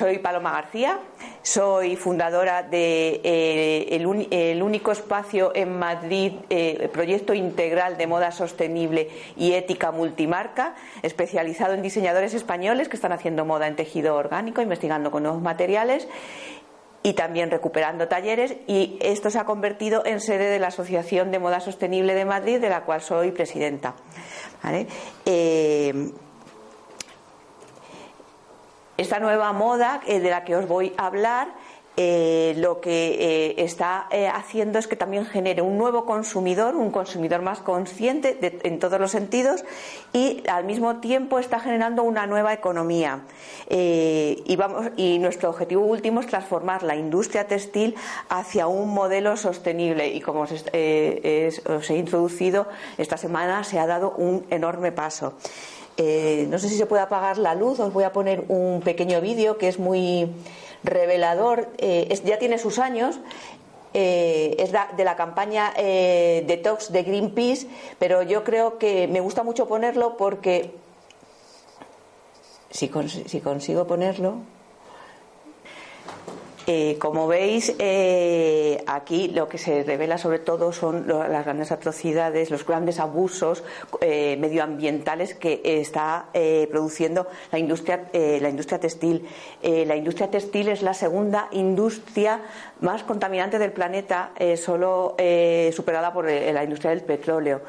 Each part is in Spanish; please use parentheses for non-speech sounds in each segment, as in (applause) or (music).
Soy Paloma García, soy fundadora de eh, el, único espacio en Madrid, eh, proyecto integral de moda sostenible y ética multimarca, especializado en diseñadores españoles que están haciendo moda en tejido orgánico, investigando con nuevos materiales y también recuperando talleres y esto se ha convertido en sede de la Asociación de Moda Sostenible de Madrid, de la cual soy presidenta. Eh, esta nueva moda eh, de la que os voy a hablar eh, lo que eh, está haciendo es que también genere un nuevo consumidor, un consumidor más consciente en todos los sentidos y al mismo tiempo está generando una nueva economía. y, vamos, y nuestro objetivo último es transformar la industria textil hacia un modelo sostenible y como os he introducido esta semana se ha dado un enorme paso. No sé si se puede apagar la luz, os voy a poner un pequeño vídeo que es muy revelador, eh, ya tiene sus años, eh, es de la campaña eh, Detox de Greenpeace, pero yo creo que me gusta mucho ponerlo porque si consigo ponerlo. Eh, como veis, eh, aquí lo que se revela sobre todo son las grandes atrocidades, los grandes abusos eh, medioambientales que está produciendo la industria, la industria textil. la industria textil es la segunda industria más contaminante del planeta, solo superada por la industria del petróleo.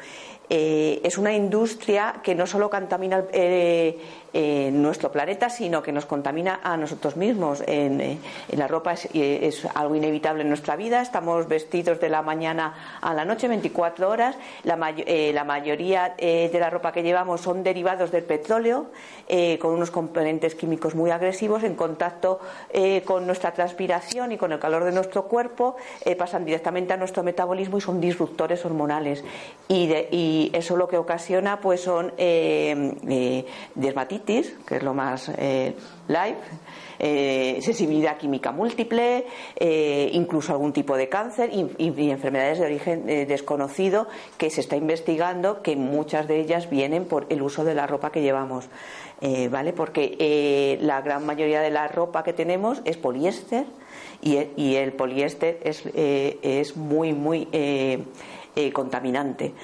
Es una industria que no solo contamina el en nuestro planeta, sino que nos contamina a nosotros mismos. En, eh, la ropa es, algo inevitable en nuestra vida. Estamos vestidos de la mañana a la noche, 24 horas. La, eh, la mayoría eh, de la ropa que llevamos son derivados del petróleo, con unos componentes químicos muy agresivos en contacto con nuestra transpiración y con el calor de nuestro cuerpo, pasan directamente a nuestro metabolismo y son disruptores hormonales. Y eso lo que ocasiona pues son dermatitis que es lo más eh, live, eh, sensibilidad química múltiple, eh, incluso algún tipo de cáncer y, enfermedades de origen desconocido que se está investigando, que muchas de ellas vienen por el uso de la ropa que llevamos. ¿Vale? Porque la gran mayoría de la ropa que tenemos es poliéster y, el poliéster es, es muy, muy eh, contaminante.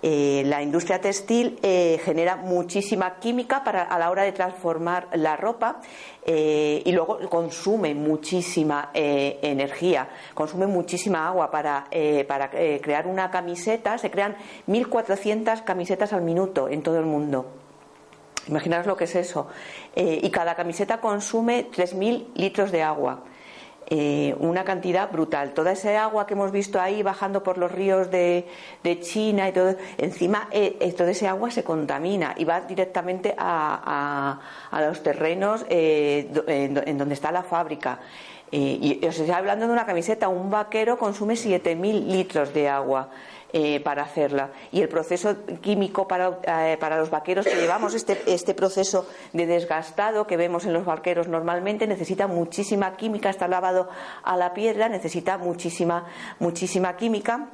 Eh, la industria textil eh, genera muchísima química para, a la hora de transformar la ropa y luego consume muchísima energía, consume muchísima agua para, para crear una camiseta. Se crean 1.400 camisetas al minuto en todo el mundo. Imaginaros lo que es eso. y cada camiseta consume 3.000 litros de agua. Eh, una cantidad brutal. Toda esa agua que hemos visto ahí bajando por los ríos de, China y todo, encima eh, eh, toda ese agua se contamina y va directamente a, los terrenos en, donde está la fábrica. y os estoy hablando de una camiseta, un vaquero consume 7.000 litros de agua. Eh, para hacerla. Y el proceso químico para, eh, para los vaqueros que llevamos, este, este proceso de desgastado que vemos en los vaqueros normalmente, necesita muchísima química, está lavado a la piedra, necesita muchísima, muchísima química.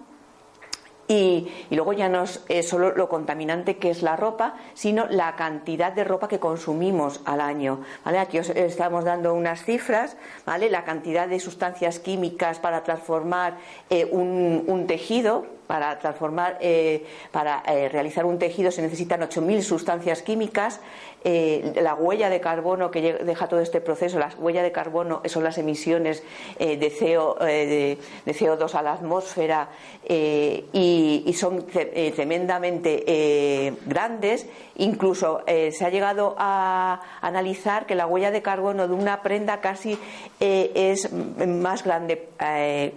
Y, luego ya no es solo lo contaminante que es la ropa, sino la cantidad de ropa que consumimos al año. ¿vale? Aquí os estamos dando unas cifras, ¿vale? la cantidad de sustancias químicas para transformar eh, un tejido para transformar, eh, para eh, realizar un tejido se necesitan 8.000 sustancias químicas. Eh, la huella de carbono que deja todo este proceso, la huella de carbono son las emisiones de, CO, de, CO2 a la atmósfera y, son tremendamente grandes. Incluso se ha llegado a analizar que la huella de carbono de una prenda casi es más grande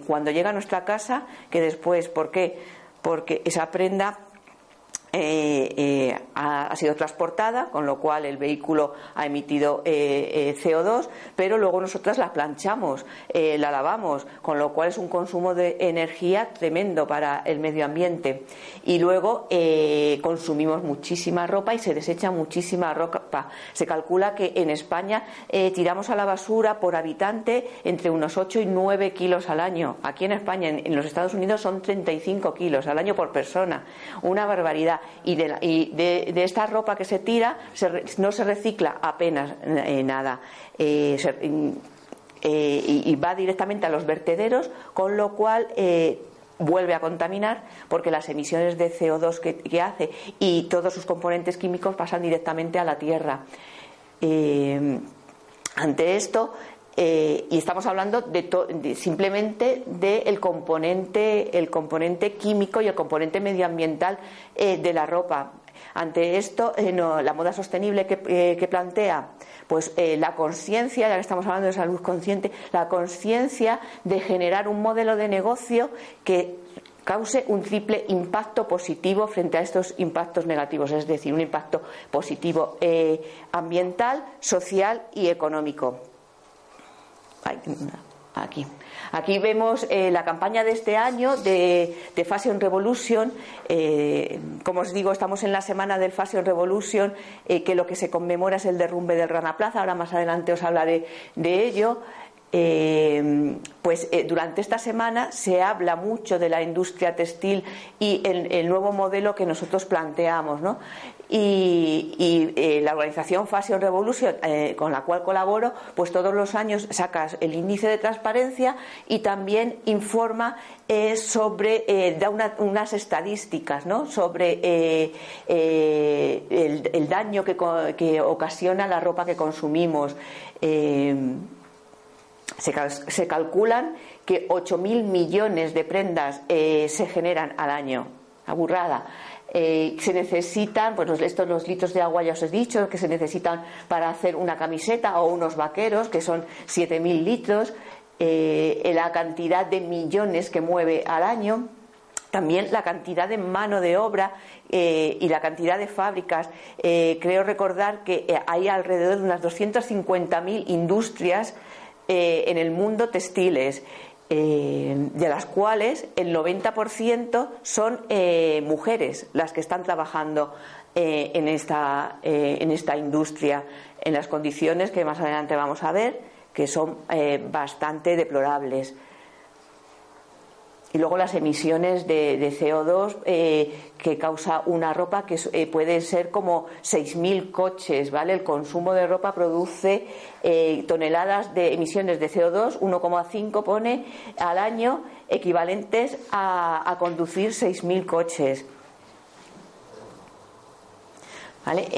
cuando llega a nuestra casa que después. ¿Por qué? Porque esa prenda eh, eh, ha, sido transportada, con lo cual el vehículo ha emitido eh, CO2, pero luego nosotras la planchamos, la lavamos, con lo cual es un consumo de energía tremendo para el medio ambiente. Y luego consumimos muchísima ropa y se desecha muchísima ropa. Se calcula que en España tiramos a la basura por habitante entre unos 8 y 9 kilos al año. Aquí en España, en, en los Estados Unidos, son 35 kilos al año por persona. Una barbaridad y de, esta ropa que se tira no se recicla apenas nada. y, va directamente a los vertederos, con lo cual vuelve a contaminar porque las emisiones de CO2 que, hace y todos sus componentes químicos pasan directamente a la Tierra. Eh, ante esto, eh, y estamos hablando de, simplemente del componente, el componente químico y el componente medioambiental eh, de la ropa. Ante esto, la moda sostenible que plantea pues eh, la conciencia, ya que estamos hablando de salud consciente, la conciencia de generar un modelo de negocio que cause un triple impacto positivo frente a estos impactos negativos, es decir, un impacto positivo eh, ambiental, social y económico. Aquí. Vemos eh, la campaña de este año de, Fashion Revolution. Eh, como os digo, estamos en la semana del Fashion Revolution, eh, que lo que se conmemora es el derrumbe del Rana Plaza. Ahora más adelante os hablaré de ello. pues durante esta semana se habla mucho de la industria textil y el, el nuevo modelo que nosotros planteamos. ¿no? Y, eh, la organización Fashion Revolution, eh, con la cual colaboro, pues todos los años sacas el índice de transparencia y también informa eh, sobre, da unas estadísticas ¿no? sobre el, daño que, que, ocasiona la ropa que consumimos. Se, se, calculan que 8.000 millones de prendas se generan al año. Aburrada. Eh, se necesitan, pues estos los litros de agua ya os he dicho que se necesitan para hacer una camiseta o unos vaqueros, que son 7.000 litros, eh, la cantidad de millones que mueve al año, también la cantidad de mano de obra eh, y la cantidad de fábricas. creo recordar que hay alrededor de unas 250.000 industrias en el mundo textiles. Eh, de las cuales el 90% son eh, mujeres las que están trabajando eh, en, esta, en esta industria, en las condiciones que más adelante vamos a ver, que son bastante deplorables. Y luego las emisiones de, CO2 eh, que causa una ropa que eh, puede ser como 6.000 coches, ¿vale? El consumo de ropa produce eh, toneladas de emisiones de CO2, 1,5 pone al año, equivalentes a, a conducir 6.000 coches. ¿Vale?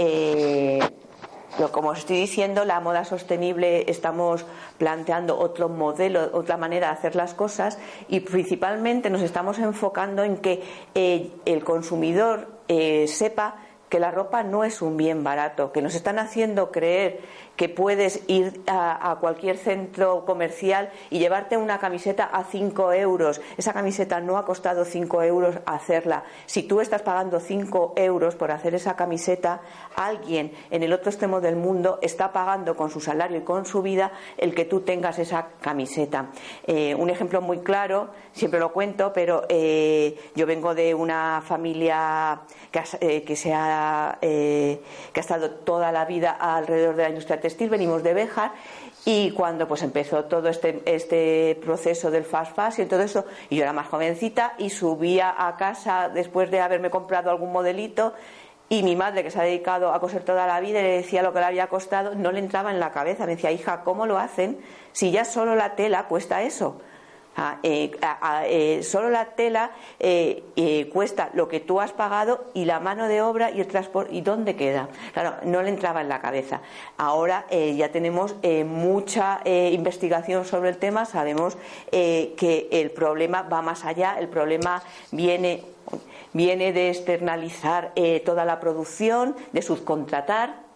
Como os estoy diciendo, la moda sostenible estamos planteando otro modelo, otra manera de hacer las cosas y principalmente nos estamos enfocando en que eh, el consumidor eh, sepa que la ropa no es un bien barato, que nos están haciendo creer que puedes ir a, cualquier centro comercial y llevarte una camiseta a 5 euros. Esa camiseta no ha costado 5 euros hacerla. Si tú estás pagando 5 euros por hacer esa camiseta, alguien en el otro extremo del mundo está pagando con su salario y con su vida el que tú tengas esa camiseta. Eh, un ejemplo muy claro, siempre lo cuento, pero eh, yo vengo de una familia que, eh, que, se ha, que ha estado toda la vida alrededor de la industria venimos de Béjar y cuando pues empezó todo este, este proceso del fast fashion y todo eso, y yo era más jovencita y subía a casa después de haberme comprado algún modelito y mi madre, que se ha dedicado a coser toda la vida, y le decía lo que le había costado, no le entraba en la cabeza. Me decía, hija, ¿cómo lo hacen si ya solo la tela cuesta eso? Eh, eh, solo la tela eh, cuesta lo que tú has pagado y la mano de obra y el transporte. ¿Y dónde queda? Claro, no le entraba en la cabeza. Ahora ya tenemos mucha investigación sobre el tema, sabemos que el problema va más allá, el problema viene viene de externalizar toda la producción, de subcontratar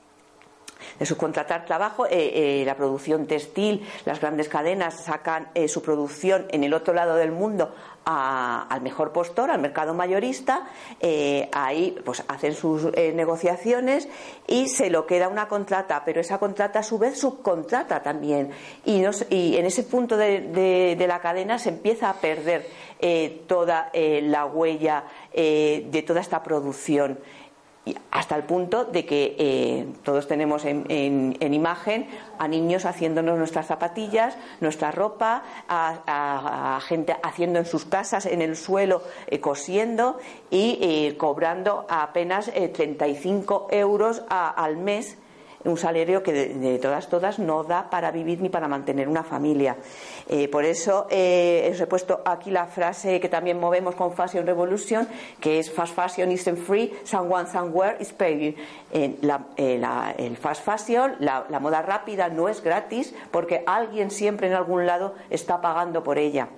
de subcontratar trabajo, eh, eh, la producción textil, las grandes cadenas sacan eh, su producción en el otro lado del mundo al mejor postor, al mercado mayorista, ahí pues hacen sus negociaciones y se lo queda una contrata, pero esa contrata a su vez subcontrata también. Y, y en ese punto de, la cadena se empieza a perder toda la huella de toda esta producción. Hasta el punto de que eh, todos tenemos en, imagen a niños haciéndonos nuestras zapatillas, nuestra ropa, a, gente haciendo en sus casas, en el suelo, eh, cosiendo y eh, cobrando apenas 35 euros al mes un salario que de, todas todas no da para vivir ni para mantener una familia. Eh, por eso eh, os he puesto aquí la frase que también movemos con Fashion Revolution, que es Fast Fashion isn't free, someone somewhere is paying. Eh, el fast fashion, la, moda rápida no es gratis porque alguien siempre en algún lado está pagando por ella.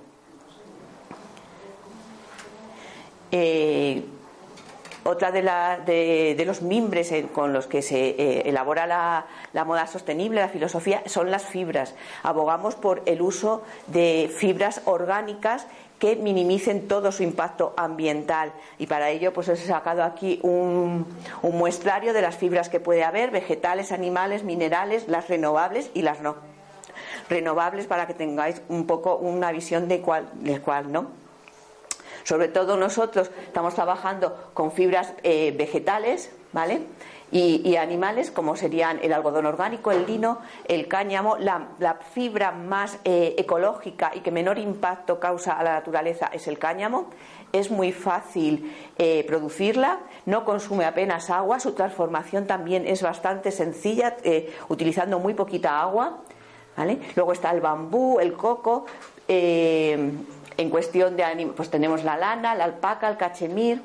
Otra de, los mimbres con los que se eh, elabora la, moda sostenible, la filosofía, son las fibras. Abogamos por el uso de fibras orgánicas que minimicen todo su impacto ambiental y para ello pues he sacado aquí un, un muestrario de las fibras que puede haber, vegetales, animales, minerales, las renovables y las no renovables para que tengáis un poco una visión de cuál, de cuál no. Sobre todo nosotros estamos trabajando con fibras eh, vegetales, ¿vale? Y, animales, como serían el algodón orgánico, el lino, el cáñamo. La, fibra más eh, ecológica y que menor impacto causa a la naturaleza es el cáñamo. Es muy fácil eh, producirla, no consume apenas agua, su transformación también es bastante sencilla, utilizando muy poquita agua. ¿vale? Luego está el bambú, el coco. En cuestión de pues tenemos la lana, la alpaca, el cachemir.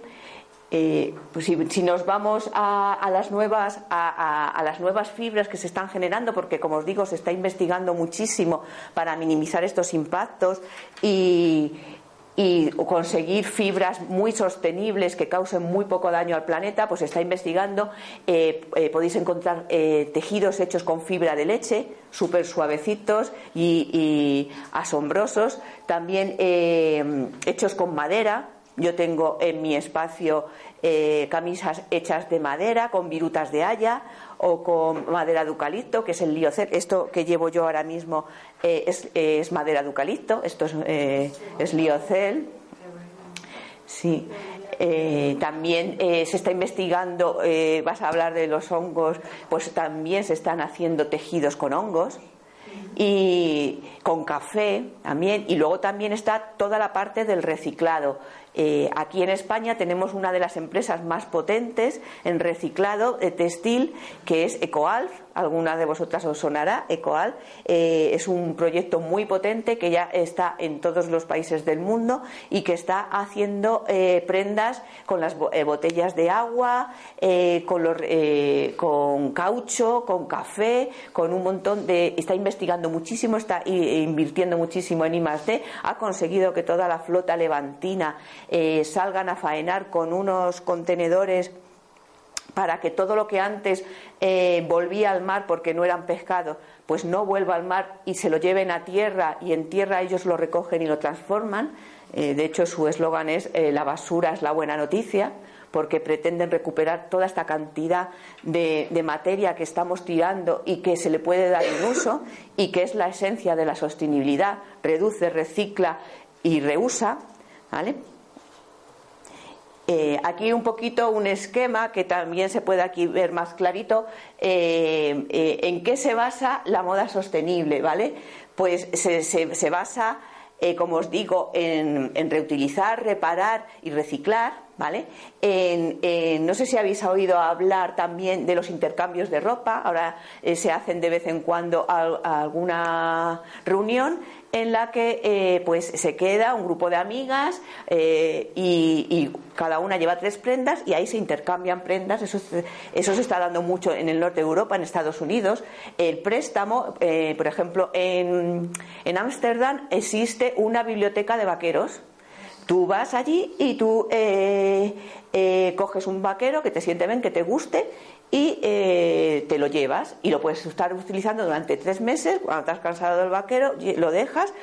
Eh, pues si, nos vamos a, las nuevas a, las nuevas fibras que se están generando porque como os digo se está investigando muchísimo para minimizar estos impactos y, y conseguir fibras muy sostenibles que causen muy poco daño al planeta, pues está investigando. Eh, eh, podéis encontrar eh, tejidos hechos con fibra de leche, súper suavecitos y, asombrosos. También hechos con madera. Yo tengo en mi espacio camisas hechas de madera con virutas de haya o con madera de eucalipto, que es el liocel. Esto que llevo yo ahora mismo eh, es, madera de eucalipto, esto es, eh, es liocel. Sí. Eh, también se está investigando, vas a hablar de los hongos, pues también se están haciendo tejidos con hongos y con café también. Y luego también está toda la parte del reciclado. Eh, aquí en España tenemos una de las empresas más potentes en reciclado de textil, que es Ecoalf. Alguna de vosotras os sonará. Ecoalf eh, es un proyecto muy potente que ya está en todos los países del mundo y que está haciendo eh, prendas con las botellas de agua, con, con caucho, con café, con un montón de. Está investigando muchísimo, está invirtiendo muchísimo en I+D. Ha conseguido que toda la flota levantina eh, salgan a faenar con unos contenedores para que todo lo que antes eh, volvía al mar porque no eran pescados, pues no vuelva al mar y se lo lleven a tierra y en tierra ellos lo recogen y lo transforman. Eh, de hecho, su eslogan es la basura es la buena noticia porque pretenden recuperar toda esta cantidad de, de, materia que estamos tirando y que se le puede dar un uso y que es la esencia de la sostenibilidad, reduce, recicla y reusa, ¿vale? Eh, aquí un poquito un esquema que también se puede aquí ver más clarito eh, eh, en qué se basa la moda sostenible, ¿vale? Pues se, basa, como os digo, en, reutilizar, reparar y reciclar, ¿vale? no sé si habéis oído hablar también de los intercambios de ropa, ahora se hacen de vez en cuando alguna reunión en la que eh, pues se queda un grupo de amigas eh, y, cada una lleva tres prendas y ahí se intercambian prendas. Eso, eso se está dando mucho en el norte de Europa, en Estados Unidos. El préstamo, eh, por ejemplo, en Ámsterdam existe una biblioteca de vaqueros. Tú vas allí y tú coges un vaquero que te siente bien, que te guste y eh, te lo llevas y lo puedes estar utilizando durante tres meses. Cuando estás cansado del vaquero, lo dejas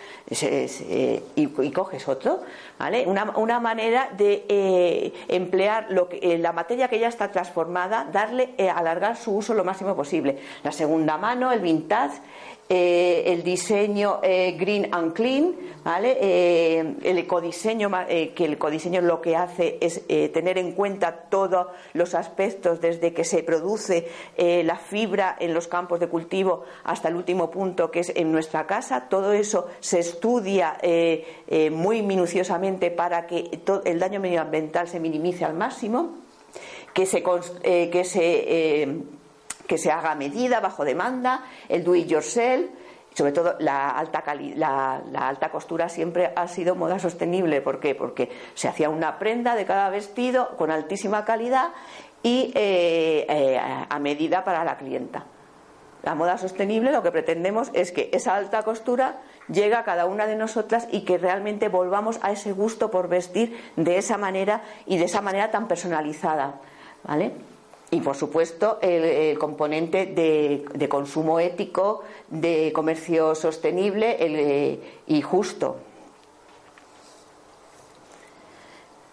y, coges otro. ¿Vale? Una, manera de eh, emplear lo que, eh, la materia que ya está transformada, darle, alargar su uso lo máximo posible. La segunda mano, el vintage eh, el diseño eh, green and clean, ¿vale? Eh, el ecodiseño, que el ecodiseño lo que hace es tener en cuenta todos los aspectos, desde que se produce la fibra en los campos de cultivo hasta el último punto que es en nuestra casa. Todo eso se estudia muy minuciosamente para que el daño medioambiental se minimice al máximo, que se, que se que se haga medida, bajo demanda, el do it yourself, sobre todo la alta, la, alta costura siempre ha sido moda sostenible. ¿Por qué? Porque se hacía una prenda de cada vestido con altísima calidad y eh, eh, a medida para la clienta. La moda sostenible lo que pretendemos es que esa alta costura llegue a cada una de nosotras y que realmente volvamos a ese gusto por vestir de esa manera y de esa manera tan personalizada. ¿Vale? y por supuesto el, componente de, consumo ético, de comercio sostenible eh, y justo.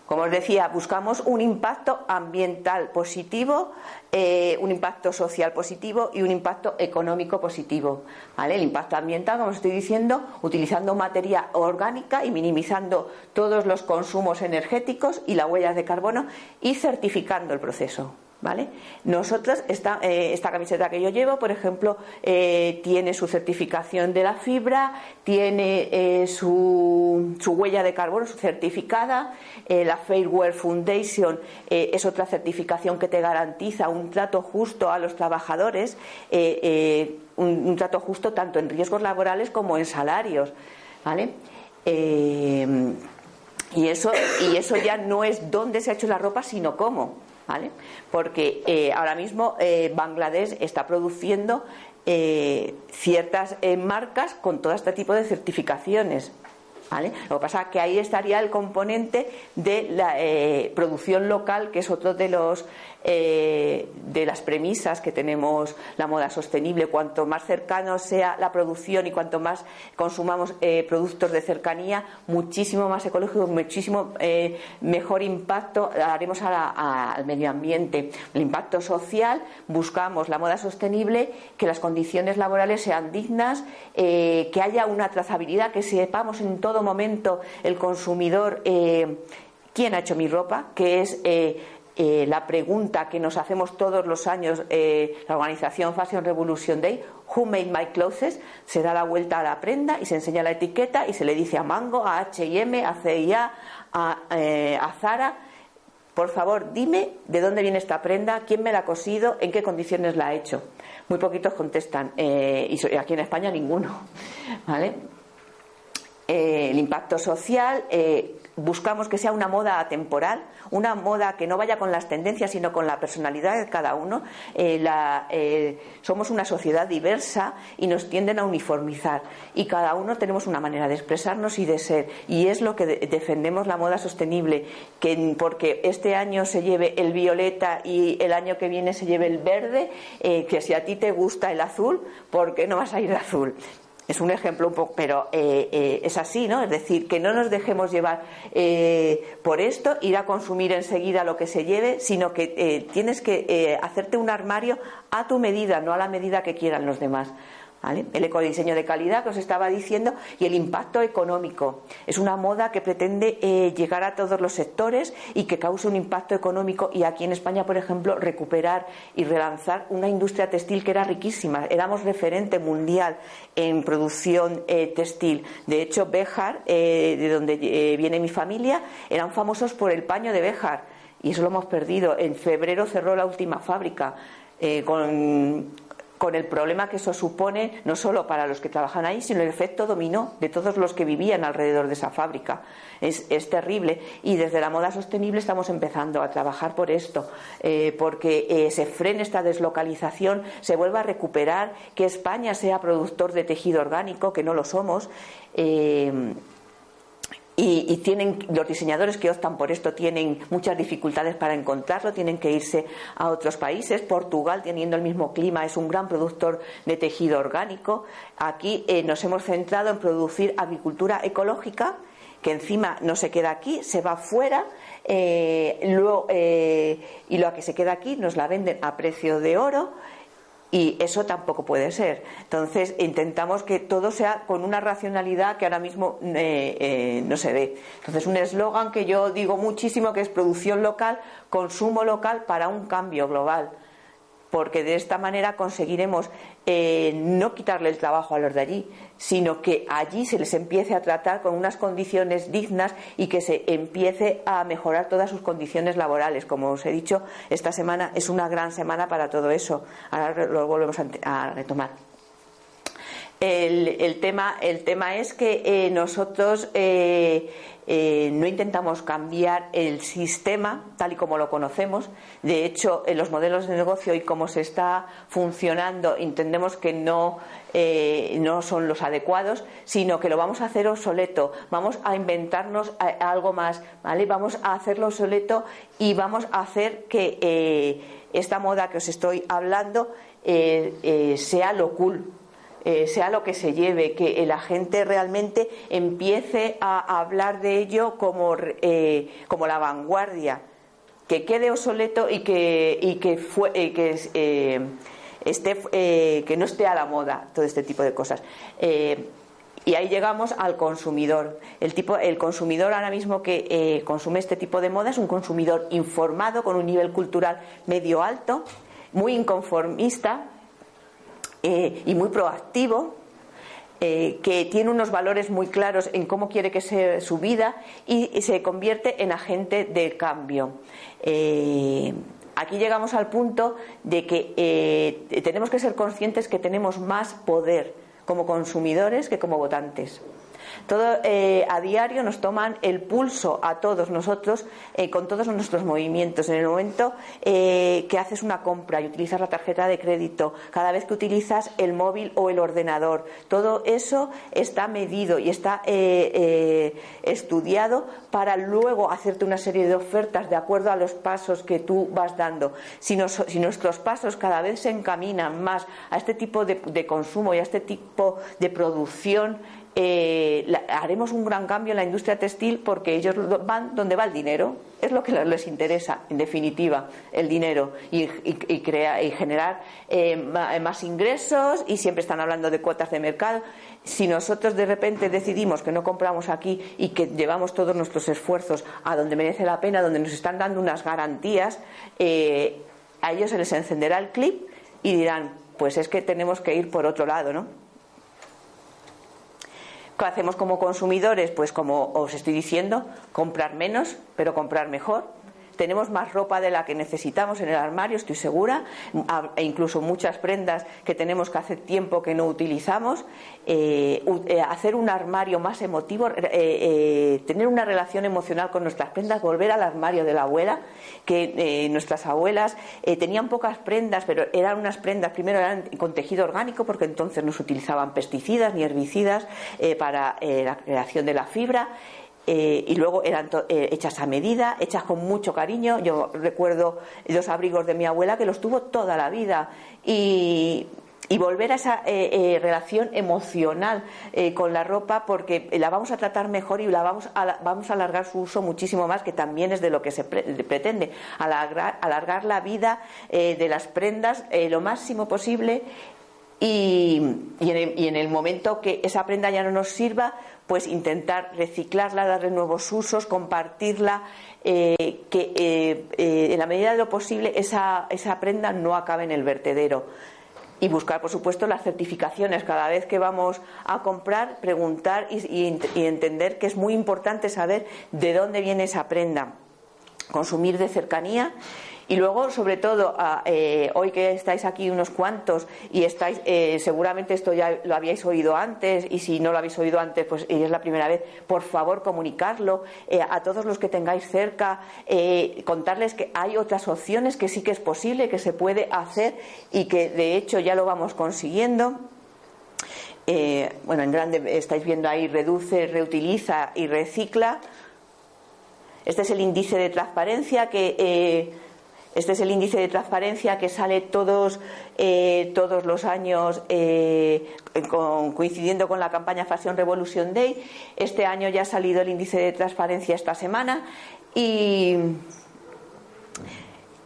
Como os decía, buscamos un impacto ambiental positivo, eh, un impacto social positivo y un impacto económico positivo. El impacto ambiental, como os estoy diciendo, utilizando materia orgánica y minimizando todos los consumos energéticos y la huella de carbono y certificando el proceso. ¿Vale? Nosotros, esta, eh, esta, camiseta que yo llevo, por ejemplo, eh, tiene su certificación de la fibra, tiene eh, su, su, huella de carbono, su certificada. la Fairwear Foundation es otra certificación que te garantiza un trato justo a los trabajadores, un, un, trato justo tanto en riesgos laborales como en salarios. ¿Vale? y, eso, y eso ya no es dónde se ha hecho la ropa, sino cómo. ¿Vale? Porque eh, ahora mismo eh, Bangladesh está produciendo eh, ciertas marcas con todo este tipo de certificaciones. Lo que pasa es que ahí estaría el componente de la producción local, que es otro de los eh, de las premisas que tenemos la moda sostenible. Cuanto más cercano sea la producción y cuanto más consumamos eh, productos de cercanía, muchísimo más ecológico, muchísimo eh, mejor impacto haremos al medio ambiente. El impacto social, buscamos la moda sostenible, que las condiciones laborales sean dignas, que haya una trazabilidad, que sepamos en todo momento el consumidor quién ha hecho mi ropa, que es la pregunta que nos hacemos todos los años eh, la organización Fashion Revolution Day, Who made my clothes? Se da la vuelta a la prenda y se enseña la etiqueta y se le dice a Mango, a H&M, a CIA, a, eh, a Zara, por favor, dime de dónde viene esta prenda, quién me la ha cosido, en qué condiciones la ha hecho. Muy poquitos contestan y aquí en España ninguno. (laughs) ¿Vale? el impacto social buscamos que sea una moda atemporal, una moda que no vaya con las tendencias, sino con la personalidad de cada uno. Eh, eh, somos una sociedad diversa y nos tienden a uniformizar. Y cada uno tenemos una manera de expresarnos y de ser. Y es lo que defendemos la moda sostenible, que porque este año se lleve el violeta y el año que viene se lleve el verde, eh, que si a ti te gusta el azul, ¿por qué no vas a ir de azul? Es un ejemplo un poco, pero eh, eh, es así, ¿no? Es decir, que no nos dejemos llevar eh, por esto, ir a consumir enseguida lo que se lleve, sino que tienes que hacerte un armario a tu medida, no a la medida que quieran los demás. El ecodiseño de calidad que os estaba diciendo y el impacto económico. Es una moda que pretende eh, llegar a todos los sectores y que cause un impacto económico y aquí en España, por ejemplo, recuperar y relanzar una industria textil que era riquísima. Éramos referente mundial en producción eh, textil. De hecho, Béjar, eh, de donde viene mi familia, eran famosos por el paño de Béjar y eso lo hemos perdido. En febrero cerró la última fábrica. con con el problema que eso supone no solo para los que trabajan ahí, sino el efecto dominó de todos los que vivían alrededor de esa fábrica. Es, terrible y desde la moda sostenible estamos empezando a trabajar por esto, eh, porque eh, se frene esta deslocalización, se vuelva a recuperar, que España sea productor de tejido orgánico, que no lo somos. Eh, y, tienen los diseñadores que optan por esto tienen muchas dificultades para encontrarlo, tienen que irse a otros países. Portugal, teniendo el mismo clima, es un gran productor de tejido orgánico. Aquí eh, nos hemos centrado en producir agricultura ecológica, que encima no se queda aquí, se va fuera, eh, eh, y lo que se queda aquí nos la venden a precio de oro y eso tampoco puede ser. Entonces intentamos que todo sea con una racionalidad que ahora mismo eh, eh, no se ve. Entonces un eslogan que yo digo muchísimo que es producción local, consumo local para un cambio global porque de esta manera conseguiremos eh, no quitarle el trabajo a los de allí, sino que allí se les empiece a tratar con unas condiciones dignas y que se empiece a mejorar todas sus condiciones laborales. Como os he dicho, esta semana es una gran semana para todo eso. Ahora lo volvemos a retomar. El, tema, el tema es que eh, nosotros eh, eh, no intentamos cambiar el sistema tal y como lo conocemos. De hecho, en los modelos de negocio y cómo se está funcionando, entendemos que no, no son los adecuados, sino que lo vamos a hacer obsoleto. Vamos a inventarnos algo más, ¿vale? Vamos a hacerlo obsoleto y vamos a hacer que esta moda que os estoy hablando sea lo cool eh, sea lo que se lleve, que la gente realmente empiece a hablar de ello como, eh, como la vanguardia, que quede obsoleto y que, y que, fue, eh, que, esté, que no esté a la moda todo este tipo de cosas. y ahí llegamos al consumidor. El, tipo, el consumidor ahora mismo que consume este tipo de moda es un consumidor informado, con un nivel cultural medio alto, muy inconformista, eh, y muy proactivo, eh, que tiene unos valores muy claros en cómo quiere que sea su vida y, se convierte en agente de cambio. Eh, aquí llegamos al punto de que tenemos que ser conscientes que tenemos más poder como consumidores que como votantes. Todo eh, a diario nos toman el pulso a todos nosotros eh, con todos nuestros movimientos. En el momento eh, que haces una compra y utilizas la tarjeta de crédito, cada vez que utilizas el móvil o el ordenador, todo eso está medido y está estudiado para luego hacerte una serie de ofertas de acuerdo a los pasos que tú vas dando. Si, nuestros pasos cada vez se encaminan más a este tipo de consumo y a este tipo de producción, eh, haremos un gran cambio en la industria textil porque ellos van donde va el dinero. Es lo que les interesa, en definitiva, el dinero y, y generar eh, más ingresos y siempre están hablando de cuotas de mercado. Si nosotros de repente decidimos que no compramos aquí y que llevamos todos nuestros esfuerzos a donde merece la pena, donde nos están dando unas garantías, eh, a ellos se les encenderá el clip y dirán, pues es que tenemos que ir por otro lado, ¿no? ¿Qué hacemos como consumidores? Pues como os estoy diciendo, comprar menos, pero comprar mejor tenemos más ropa de la que necesitamos en el armario, estoy segura, e incluso muchas prendas que tenemos que hace tiempo que no utilizamos. Eh, eh, hacer un armario más emotivo, eh, tener una relación emocional con nuestras prendas, volver al armario de la abuela, que nuestras abuelas tenían pocas prendas, pero eran unas prendas, primero eran con tejido orgánico, porque entonces no se utilizaban pesticidas ni herbicidas para la creación de la fibra. Eh, y luego eran eh, hechas a medida, hechas con mucho cariño. Yo recuerdo los abrigos de mi abuela que los tuvo toda la vida. Y, volver a esa eh, relación emocional con la ropa porque la vamos a tratar mejor y la vamos a, vamos a alargar su uso muchísimo más, que también es de lo que se pretende, alargar, alargar la vida de las prendas lo máximo posible. Y, en el, momento que esa prenda ya no nos sirva, pues intentar reciclarla, darle nuevos usos, compartirla, eh, que eh, eh, en la medida de lo posible esa, esa prenda no acabe en el vertedero. Y buscar, por supuesto, las certificaciones. Cada vez que vamos a comprar, preguntar y entender que es muy importante saber de dónde viene esa prenda. Consumir de cercanía y luego, sobre todo, eh, hoy que estáis aquí unos cuantos y estáis, eh, seguramente esto ya lo habíais oído antes y si no lo habéis oído antes, pues es la primera vez, por favor comunicarlo eh, a todos los que tengáis cerca, contarles que hay otras opciones, que sí que es posible, que se puede hacer y que de hecho ya lo vamos consiguiendo. bueno, en grande estáis viendo ahí reduce, reutiliza y recicla. Este es el índice de transparencia que este es el índice de transparencia que sale todos, eh, todos los años eh, coincidiendo con la campaña Fashion Revolution Day. Este año ya ha salido el índice de transparencia esta semana y,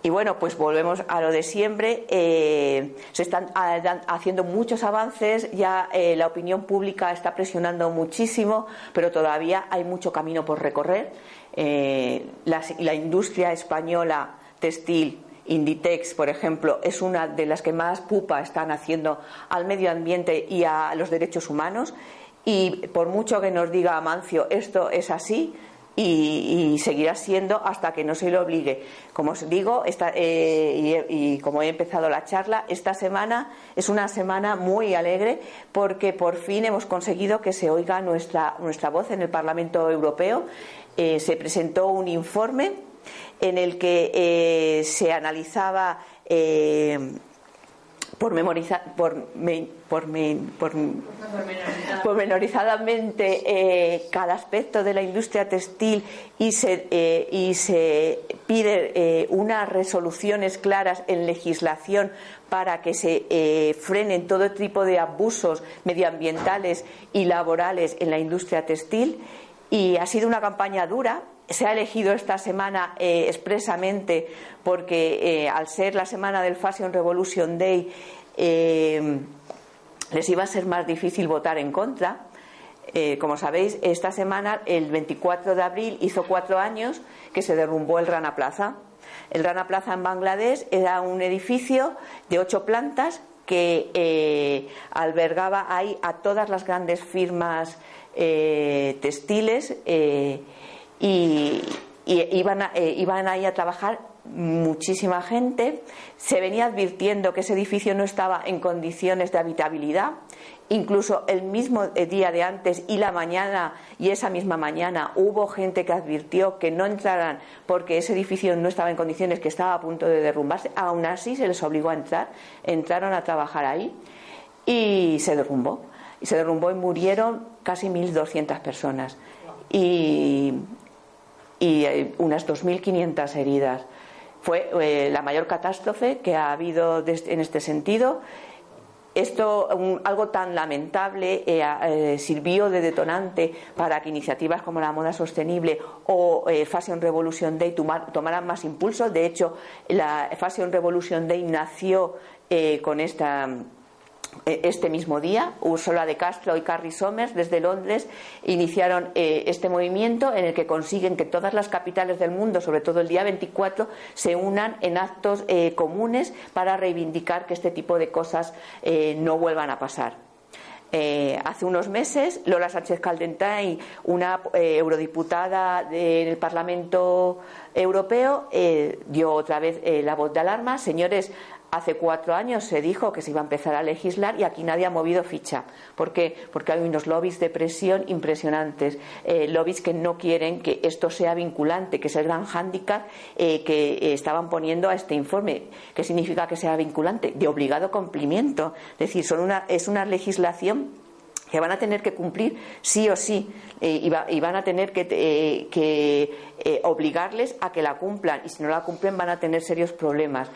y bueno, pues volvemos a lo de siempre. Eh, se están haciendo muchos avances, ya la opinión pública está presionando muchísimo, pero todavía hay mucho camino por recorrer. La, industria española textil, Inditex, por ejemplo, es una de las que más pupa están haciendo al medio ambiente y a los derechos humanos. Y por mucho que nos diga Amancio, esto es así, y, seguirá siendo hasta que no se le obligue. Como os digo, eh, y, como he empezado la charla, esta semana es una semana muy alegre porque por fin hemos conseguido que se oiga nuestra, nuestra voz en el Parlamento Europeo. Eh, se presentó un informe en el que eh, se analizaba por memorizar, por, por, por, pormenorizadamente eh, cada aspecto de la industria textil y se, eh, y se pide eh, unas resoluciones claras en legislación para que se frenen todo tipo de abusos medioambientales y laborales en la industria textil. Y ha sido una campaña dura, se ha elegido esta semana expresamente porque al ser la semana del Fashion Revolution Day eh, les iba a ser más difícil votar en contra. Eh, como sabéis, esta semana, el 24 de abril, hizo cuatro años que se derrumbó el Rana Plaza. El Rana Plaza en Bangladesh era un edificio de ocho plantas que eh, albergaba ahí a todas las grandes firmas textiles y, iban, iban ahí a trabajar muchísima gente. Se venía advirtiendo que ese edificio no estaba en condiciones de habitabilidad. Incluso el mismo día de antes y la mañana y esa misma mañana hubo gente que advirtió que no entraran porque ese edificio no estaba en condiciones, que estaba a punto de derrumbarse. Aún así se les obligó a entrar. Entraron a trabajar ahí y se derrumbó. Y se derrumbó y murieron casi 1.200 personas. Y, y eh, unas 2.500 heridas. Fue eh, la mayor catástrofe que ha habido en este sentido. Esto, algo tan lamentable, eh, eh, sirvió de detonante para que iniciativas como la moda sostenible o Fashion Revolution Day tomaran más impulso. De hecho, la Fashion Revolution Day nació con esta eh, este mismo día, Ursula de Castro y Carrie Somers desde Londres iniciaron eh, este movimiento en el que consiguen que todas las capitales del mundo, sobre todo el día 24, se unan en actos eh, comunes para reivindicar que este tipo de cosas no vuelvan a pasar. hace unos meses, Lola Sánchez Caldentay, una eurodiputada del Parlamento Europeo, dio otra vez la voz de alarma. Señores, Hace cuatro años se dijo que se iba a empezar a legislar y aquí nadie ha movido ficha. ¿Por qué? Porque hay unos lobbies de presión impresionantes, eh, lobbies que no quieren que esto sea vinculante, que es el gran hándicap eh, que estaban poniendo a este informe. ¿Qué significa que sea vinculante? De obligado cumplimiento. Es decir, son una, es una legislación que van a tener que cumplir sí o sí eh, y, van a tener que, que obligarles a que la cumplan y si no la cumplen van a tener serios problemas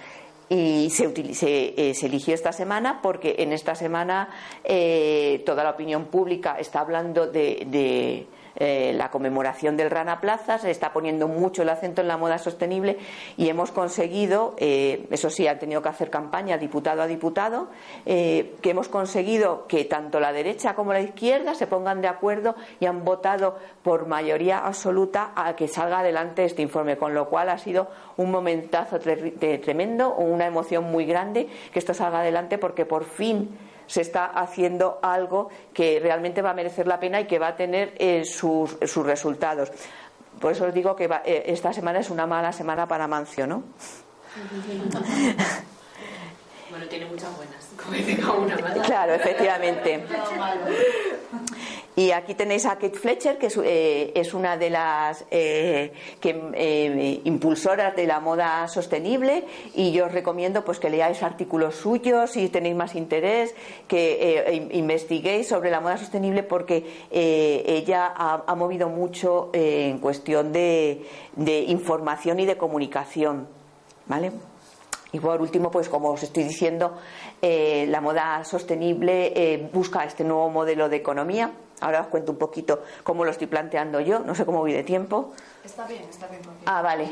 y se, eh, se, eligió esta semana porque en esta semana eh, toda la opinión pública está hablando de eh, la conmemoración del Rana Plaza, se está poniendo mucho el acento en la moda sostenible y hemos conseguido, eh, eso sí, han tenido que hacer campaña diputado a diputado, eh, que hemos conseguido que tanto la derecha como la izquierda se pongan de acuerdo y han votado por mayoría absoluta a que salga adelante este informe, con lo cual ha sido un momentazo tremendo, una emoción muy grande que esto salga adelante porque por fin se está haciendo algo que realmente va a merecer la pena y que va a tener eh, sus, resultados. Por eso os digo que eh, esta semana es una mala semana para Mancio, ¿no? Bueno, tiene muchas buenas, como una mala. Claro, efectivamente. Y aquí tenéis a Kate Fletcher, que es, eh, una de las eh, eh, impulsoras de la moda sostenible, y yo os recomiendo pues que leáis artículos suyos si tenéis más interés, que investiguéis sobre la moda sostenible porque ella ha, movido mucho en cuestión de, de información y de comunicación, ¿vale? Y por último, pues como os estoy diciendo, la moda sostenible busca este nuevo modelo de economía Ahora os cuento un poquito cómo lo estoy planteando yo. No sé cómo voy de tiempo. Está bien, está bien. Ah, vale.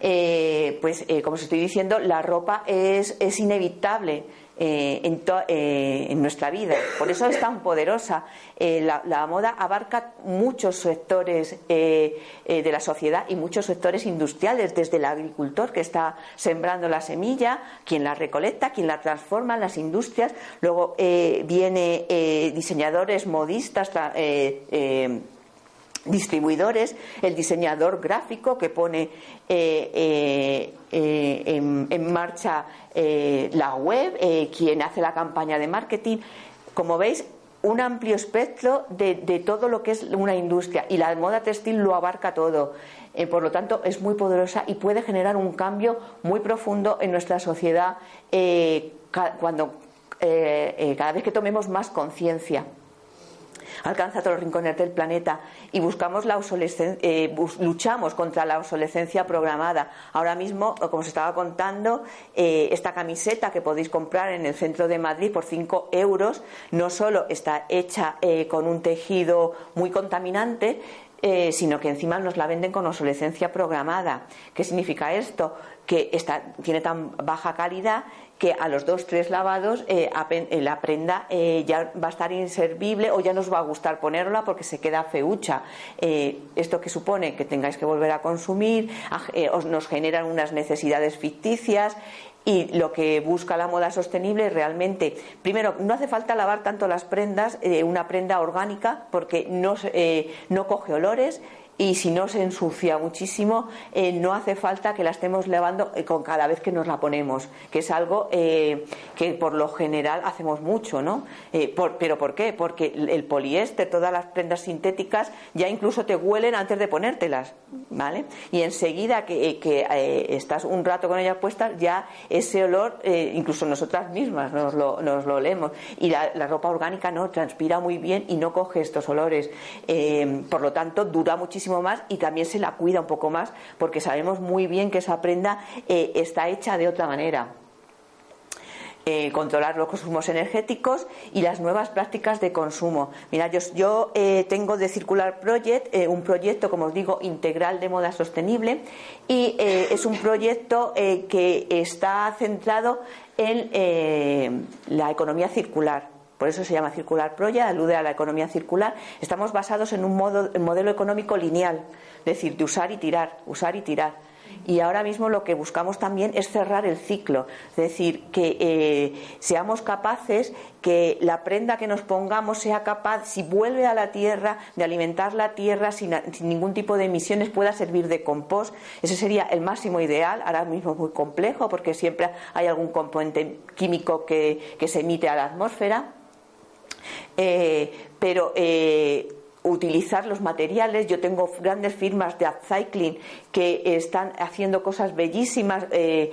Eh, pues eh, como os estoy diciendo, la ropa es, es inevitable eh, en, eh, en, nuestra vida. Por eso es tan poderosa. Eh, la, moda abarca muchos sectores de la sociedad y muchos sectores industriales, desde el agricultor que está sembrando la semilla, quien la recolecta, quien la transforma en las industrias. Luego viene diseñadores, modistas distribuidores, el diseñador gráfico que pone eh, eh, eh, en, marcha la web, quien hace la campaña de marketing. Como veis, un amplio espectro de, todo lo que es una industria y la moda textil lo abarca todo. por lo tanto, es muy poderosa y puede generar un cambio muy profundo en nuestra sociedad cuando cada vez que tomemos más conciencia alcanza todos los rincones del planeta y buscamos la eh, luchamos contra la obsolescencia programada. Ahora mismo, como os estaba contando, eh, esta camiseta que podéis comprar en el centro de Madrid por 5 euros no solo está hecha eh, con un tejido muy contaminante, sino que encima nos la venden con obsolescencia programada. ¿Qué significa esto? Que tiene tan baja calidad que a los dos, tres lavados eh, eh, la prenda eh, ya va a estar inservible o ya nos va a gustar ponerla porque se queda feucha. esto que supone que tengáis que volver a consumir, nos generan unas necesidades ficticias y lo que busca la moda sostenible realmente, primero, no hace falta lavar tanto las prendas, una prenda orgánica, porque no, no coge olores y si no se ensucia muchísimo, eh, no hace falta que la estemos lavando eh, con cada vez que nos la ponemos, que es algo eh, que por lo general hacemos mucho, ¿no? ¿Pero por qué? Porque el poliéster, todas las prendas sintéticas, ya incluso te huelen antes de ponértelas, ¿vale? Y enseguida que, estás un rato con ellas puestas, ya ese olor, incluso nosotras mismas nos lo, nos lo olemos. Y la, la, ropa orgánica no transpira muy bien y no coge estos olores. por lo tanto, dura muchísimo más y también se la cuida un poco más porque sabemos muy bien que esa prenda eh, está hecha de otra manera. Eh, controlar los consumos energéticos y las nuevas prácticas de consumo. Mira, yo, yo eh, tengo de Circular Project un proyecto, como os digo, integral de moda sostenible y es un proyecto que está centrado en la economía circular por eso se llama Circular Proya, alude a la economía circular. Estamos basados en un modelo económico lineal, es decir, de usar y tirar, usar y tirar. Y ahora mismo lo que buscamos también es cerrar el ciclo, es decir, que eh, seamos capaces que la prenda que nos pongamos sea capaz, si vuelve a la tierra, de alimentar la tierra sin, ningún tipo de emisiones, pueda servir de compost. Ese sería el máximo ideal. Ahora mismo es muy complejo porque siempre hay algún componente químico que se emite a la atmósfera eh, pero eh, utilizar los materiales. Yo tengo grandes firmas de upcycling que están haciendo cosas bellísimas, eh,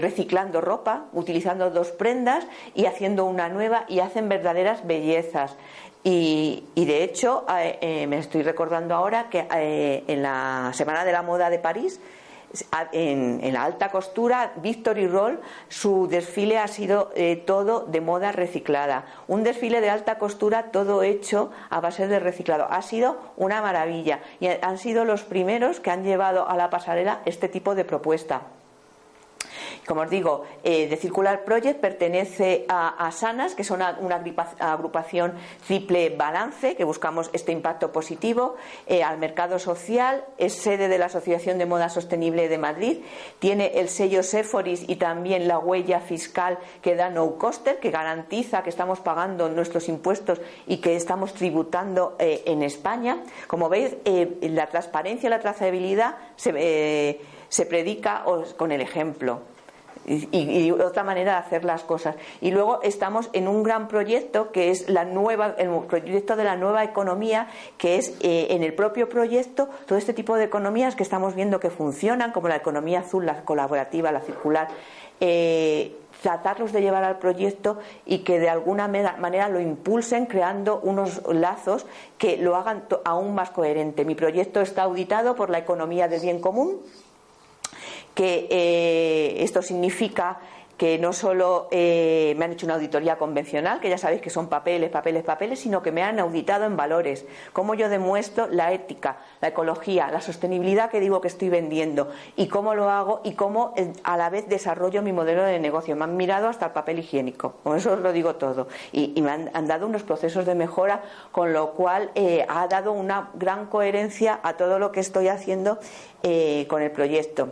reciclando ropa, utilizando dos prendas y haciendo una nueva y hacen verdaderas bellezas. Y, y de hecho, me estoy recordando ahora que en la Semana de la Moda de París en, la alta costura, Victory Roll, su desfile ha sido eh, todo de moda reciclada. Un desfile de alta costura todo hecho a base de reciclado. Ha sido una maravilla y han sido los primeros que han llevado a la pasarela este tipo de propuesta. Como os digo, eh, The Circular Project pertenece a, Sanas, que es una, agrupación triple balance, que buscamos este impacto positivo, eh, al mercado social, es sede de la Asociación de Moda Sostenible de Madrid, tiene el sello Seforis y también la huella fiscal que da No Coster, que garantiza que estamos pagando nuestros impuestos y que estamos tributando eh, en España. Como veis, eh, la transparencia y la trazabilidad se, se predica con el ejemplo y, otra manera de hacer las cosas. Y luego estamos en un gran proyecto que es la nueva, el proyecto de la nueva economía, que es eh, en el propio proyecto todo este tipo de economías que estamos viendo que funcionan, como la economía azul, la colaborativa, la circular. Eh, tratarlos de llevar al proyecto y que de alguna manera lo impulsen creando unos lazos que lo hagan aún más coherente. Mi proyecto está auditado por la economía del bien común, que eh, esto significa que no solo eh, me han hecho una auditoría convencional, que ya sabéis que son papeles, papeles, papeles, sino que me han auditado en valores. Cómo yo demuestro la ética, la ecología, la sostenibilidad que digo que estoy vendiendo y cómo lo hago y cómo eh, a la vez desarrollo mi modelo de negocio. Me han mirado hasta el papel higiénico, con eso os lo digo todo. Y, me han, dado unos procesos de mejora, con lo cual eh, ha dado una gran coherencia a todo lo que estoy haciendo con el proyecto.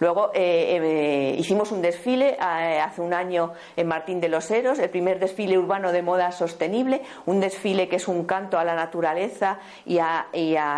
Luego eh, eh, hicimos un desfile eh, hace un año en Martín de los Heros, el primer desfile urbano de moda sostenible, un desfile que es un canto a la naturaleza y a,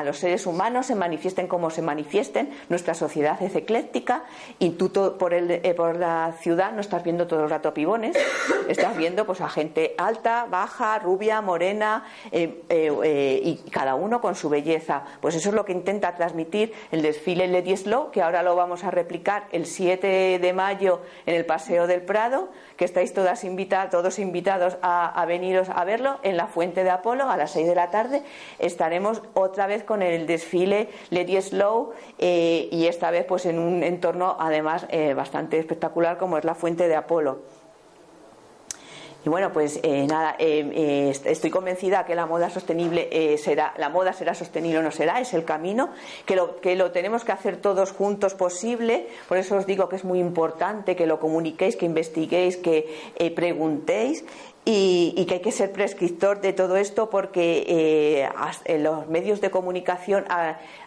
los seres humanos, se manifiesten como se manifiesten. Nuestra sociedad es ecléctica y tú por, el, por la ciudad no estás viendo todo el rato pibones, (coughs) estás viendo pues a gente alta, baja, rubia, morena y cada uno con su belleza. Pues eso es lo que intenta transmitir el desfile Lady Slow, que ahora lo vamos a repetir el 7 de mayo en el Paseo del Prado, que estáis todas invitadas, todos invitados a, veniros a verlo en la Fuente de Apolo a las 6 de la tarde. Estaremos otra vez con el desfile Lady Slow eh, y esta vez pues en un entorno además eh, bastante espectacular como es la Fuente de Apolo. Y bueno, pues eh, nada, eh, eh, estoy convencida que la moda sostenible será, la moda será sostenible o no será, es el camino, que lo, que lo tenemos que hacer todos juntos posible. Por eso os digo que es muy importante que lo comuniquéis, que investiguéis, que preguntéis y, que hay que ser prescriptor de todo esto porque eh, los medios de comunicación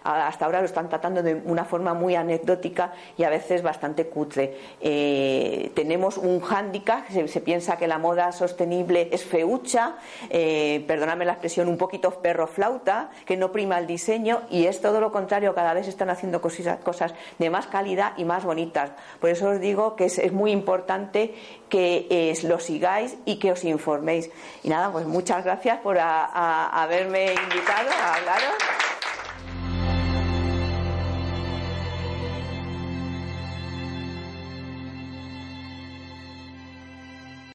hasta ahora lo están tratando de una forma muy anecdótica y a veces bastante cutre. Eh, tenemos un hándicap, se, piensa que la moda sostenible es feucha, eh, perdóname la expresión, un poquito perro flauta, que no prima el diseño y es todo lo contrario, cada vez están haciendo cosas, cosas de más calidad y más bonitas. Por eso os digo que es, muy importante que eh, lo sigáis y que os informéis. Y nada, pues muchas gracias por haberme invitado a hablaros.